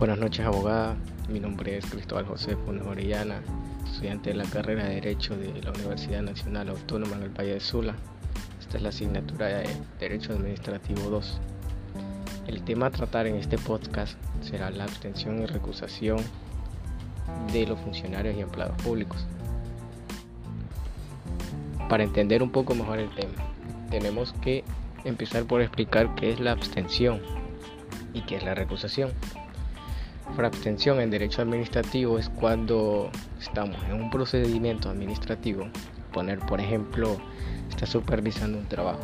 Buenas noches, abogada. Mi nombre es Cristóbal José Funes Orellana, estudiante de la carrera de Derecho de la Universidad Nacional Autónoma del Valle de Sula. Esta es la asignatura de Derecho Administrativo 2. El tema a tratar en este podcast será la abstención y recusación de los funcionarios y empleados públicos. Para entender un poco mejor el tema, tenemos que empezar por explicar qué es la abstención y qué es la recusación. Abstención en derecho administrativo es cuando estamos en un procedimiento administrativo, poner por ejemplo, está supervisando un trabajo.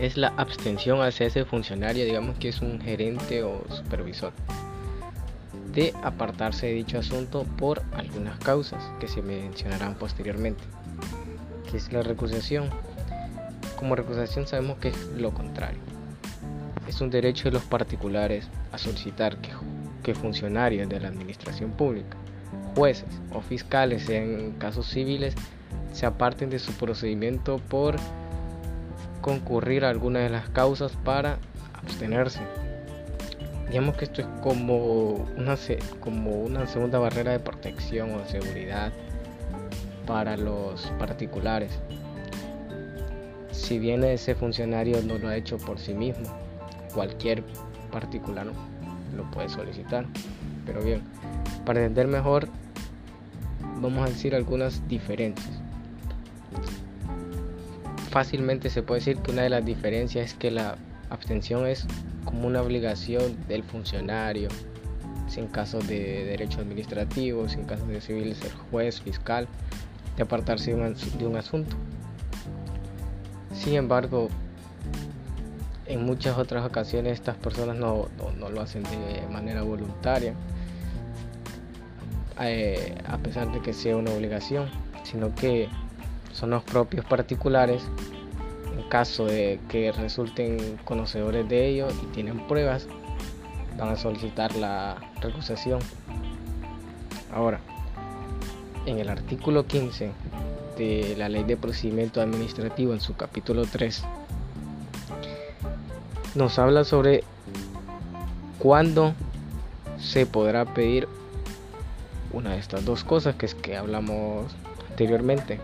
Es la abstención hacia ese funcionario, digamos que es un gerente o supervisor, de apartarse de dicho asunto por algunas causas que se mencionarán posteriormente. ¿Qué es la recusación? Como recusación sabemos que es lo contrario. Es un derecho de los particulares a solicitar que que funcionarios de la administración pública, jueces o fiscales en casos civiles se aparten de su procedimiento por concurrir a alguna de las causas para abstenerse. Digamos que esto es como una, como una segunda barrera de protección o seguridad para los particulares. Si bien ese funcionario no lo ha hecho por sí mismo, cualquier particular lo puede solicitar. Pero bien, para entender mejor, vamos a decir algunas diferencias. Fácilmente se puede decir que una de las diferencias es que la abstención es como una obligación del funcionario, sin casos de derecho administrativo, sin casos de civil, ser juez, fiscal, de apartarse de un asunto. Sin embargo, en muchas otras ocasiones estas personas no, lo hacen de manera voluntaria, eh, a pesar de que sea una obligación, sino que son los propios particulares, en caso de que resulten conocedores de ello y tienen pruebas, van a solicitar la recusación. Ahora, en el artículo 15 de la Ley de Procedimiento Administrativo, en su capítulo 3, nos habla sobre cuándo se podrá pedir una de estas dos cosas que es que hablamos anteriormente.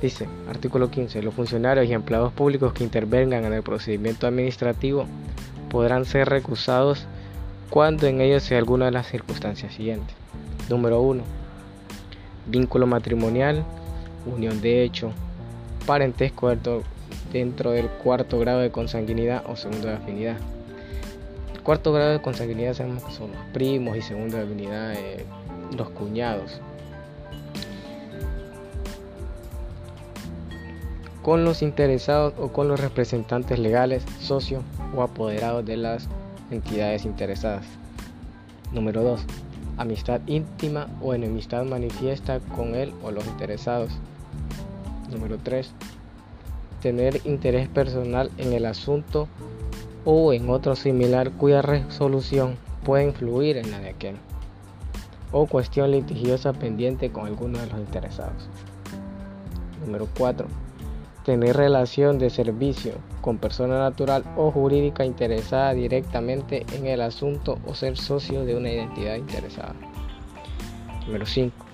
Dice, artículo 15, los funcionarios y empleados públicos que intervengan en el procedimiento administrativo podrán ser recusados cuando en ellos sea alguna de las circunstancias siguientes. Número 1. Vínculo matrimonial, unión de hecho, parentesco dentro del cuarto grado de consanguinidad o segundo de afinidad. Cuarto grado de consanguinidad sabemos que son los primos y segundo de afinidad eh, los cuñados. Con los interesados o con los representantes legales, socios o apoderados de las entidades interesadas. Número 2. Amistad íntima o enemistad manifiesta con él o los interesados. Número 3 tener interés personal en el asunto o en otro similar cuya resolución puede influir en la de aquel, o cuestión litigiosa pendiente con alguno de los interesados. Número 4. Tener relación de servicio con persona natural o jurídica interesada directamente en el asunto o ser socio de una identidad interesada. Número 5.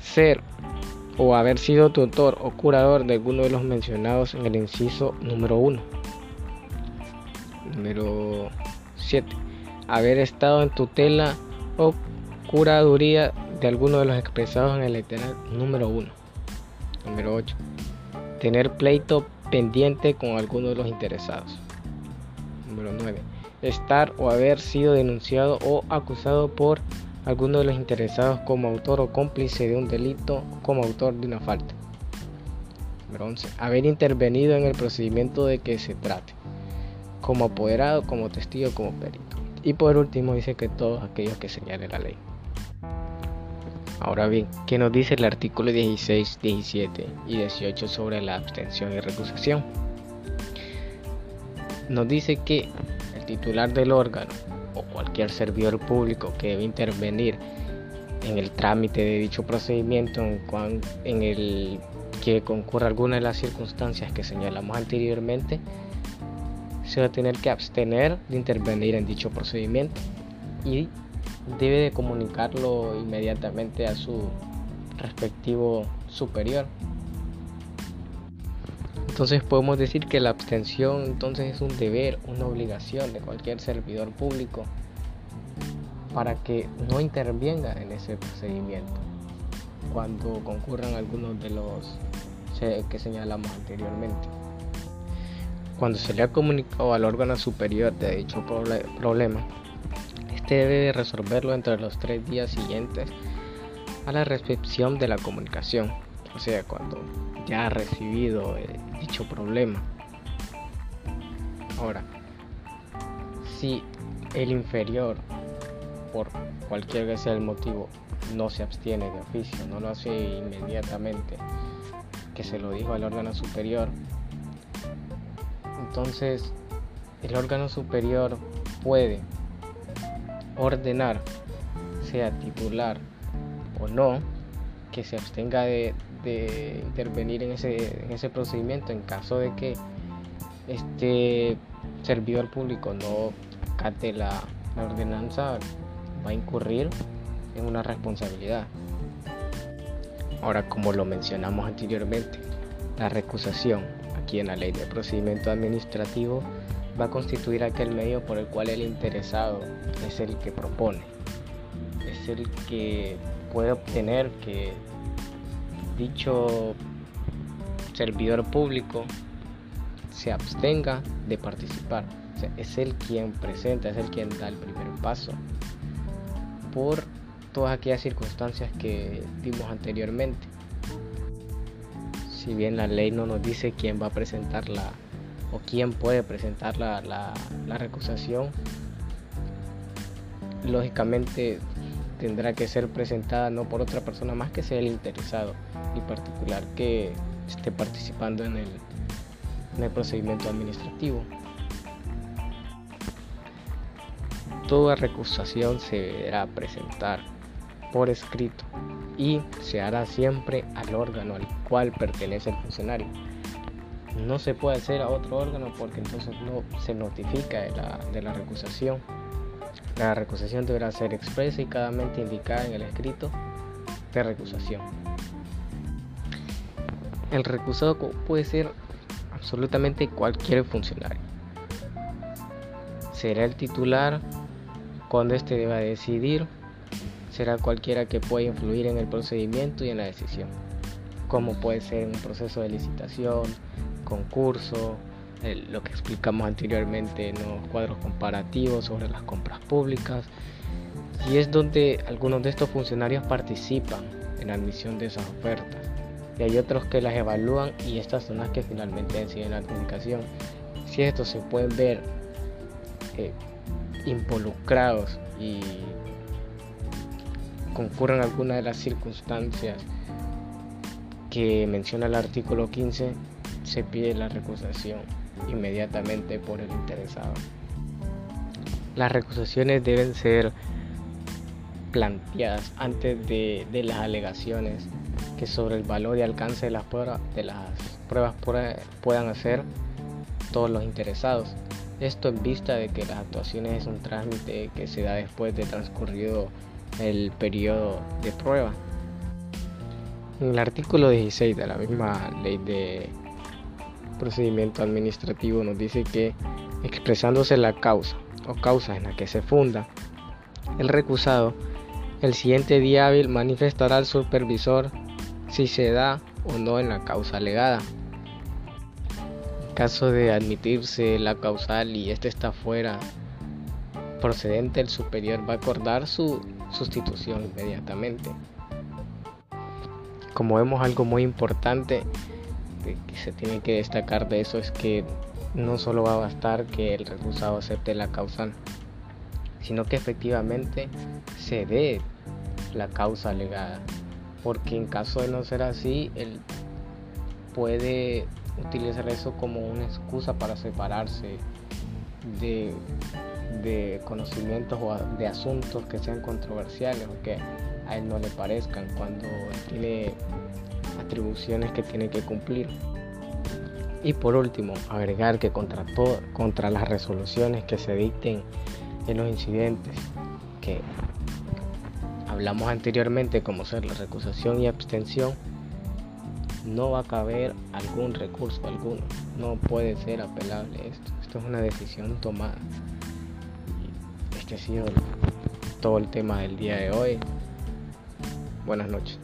Ser o haber sido tutor o curador de alguno de los mencionados en el inciso número 1. Número 7. Haber estado en tutela o curaduría de alguno de los expresados en el literal número 1. Número 8. Tener pleito pendiente con alguno de los interesados. Número 9. Estar o haber sido denunciado o acusado por alguno de los interesados como autor o cómplice de un delito como autor de una falta. Número 11. Haber intervenido en el procedimiento de que se trate, como apoderado, como testigo, como perito. Y por último dice que todos aquellos que señale la ley. Ahora bien, ¿qué nos dice el artículo 16, 17 y 18 sobre la abstención y recusación? Nos dice que el titular del órgano cualquier servidor público que debe intervenir en el trámite de dicho procedimiento en, el que concurra alguna de las circunstancias que señalamos anteriormente, se va a tener que abstener de intervenir en dicho procedimiento. y debe de comunicarlo inmediatamente a su respectivo superior. Entonces podemos decir que la abstención entonces es un deber, una obligación de cualquier servidor público para que no intervenga en ese procedimiento cuando concurran algunos de los que señalamos anteriormente. Cuando se le ha comunicado al órgano superior de dicho problema, este debe resolverlo entre los tres días siguientes a la recepción de la comunicación, o sea, cuando ya ha recibido eh, dicho problema. Ahora, si el inferior, por cualquier que sea el motivo, no se abstiene de oficio, no lo hace inmediatamente, que se lo dijo al órgano superior, entonces el órgano superior puede ordenar, sea titular o no, que se abstenga de, intervenir en ese, en ese procedimiento en caso de que este servidor público no cate la, la ordenanza, va a incurrir en una responsabilidad. Ahora, como lo mencionamos anteriormente, la recusación aquí en la ley de procedimiento administrativo va a constituir aquel medio por el cual el interesado es el que propone, es el que puede obtener que dicho servidor público se abstenga de participar. es el quien presenta, es el quien da el primer paso por todas aquellas circunstancias que vimos anteriormente. Si bien la ley no nos dice quién va a presentar la o quién puede presentar la, la recusación, lógicamente tendrá que ser presentada no por otra persona más que sea el interesado y particular que esté participando en el, en el procedimiento administrativo. Toda recusación se deberá presentar por escrito y se hará siempre al órgano al cual pertenece el funcionario. No se puede hacer a otro órgano porque entonces no se notifica de la recusación. La recusación deberá ser expresa y claramente indicada en el escrito de recusación. El recusado puede ser absolutamente cualquier funcionario. Será el titular cuando éste deba decidir será cualquiera que pueda influir en el procedimiento y en la decisión, como puede ser un proceso de licitación, concurso, lo que explicamos anteriormente en los cuadros comparativos sobre las compras públicas, y es donde algunos de estos funcionarios participan en la admisión de esas ofertas. Y hay otros que las evalúan y estas son las que finalmente deciden la adjudicación. Si estos se pueden ver eh, involucrados y concurren algunas de las circunstancias que menciona el artículo 15, se pide la recusación inmediatamente por el interesado. Las recusaciones deben ser planteadas antes de, las alegaciones que sobre el valor y alcance de las pruebas, de las pruebas puedan hacer todos los interesados. Esto en vista de que las actuaciones es un trámite que se da después de transcurrido el periodo de prueba. En el artículo 16 de la misma ley de procedimiento administrativo nos dice que expresándose la causa o causa en la que se funda el recusado, el siguiente día hábil manifestará al supervisor si se da o no en la causa alegada. En caso de admitirse la causal y este está fuera procedente, el superior va a acordar su sustitución inmediatamente. Como vemos algo muy importante que se tiene que destacar de eso es que no solo va a bastar que el recusado acepte la causa, sino que efectivamente se dé la causa alegada, porque en caso de no ser así, él puede utilizar eso como una excusa para separarse de de conocimientos o de asuntos que sean controversiales o que a él no le parezcan. Cuando tiene atribuciones que tiene que cumplir. Y por último, agregar que contra, contra las resoluciones que se dicten en los incidentes que hablamos anteriormente, como ser la recusación y abstención, no va a caber algún recurso alguno. No puede ser apelable esto. Esto es una decisión tomada. Este ha sido todo el tema del día de hoy. Buenas noches.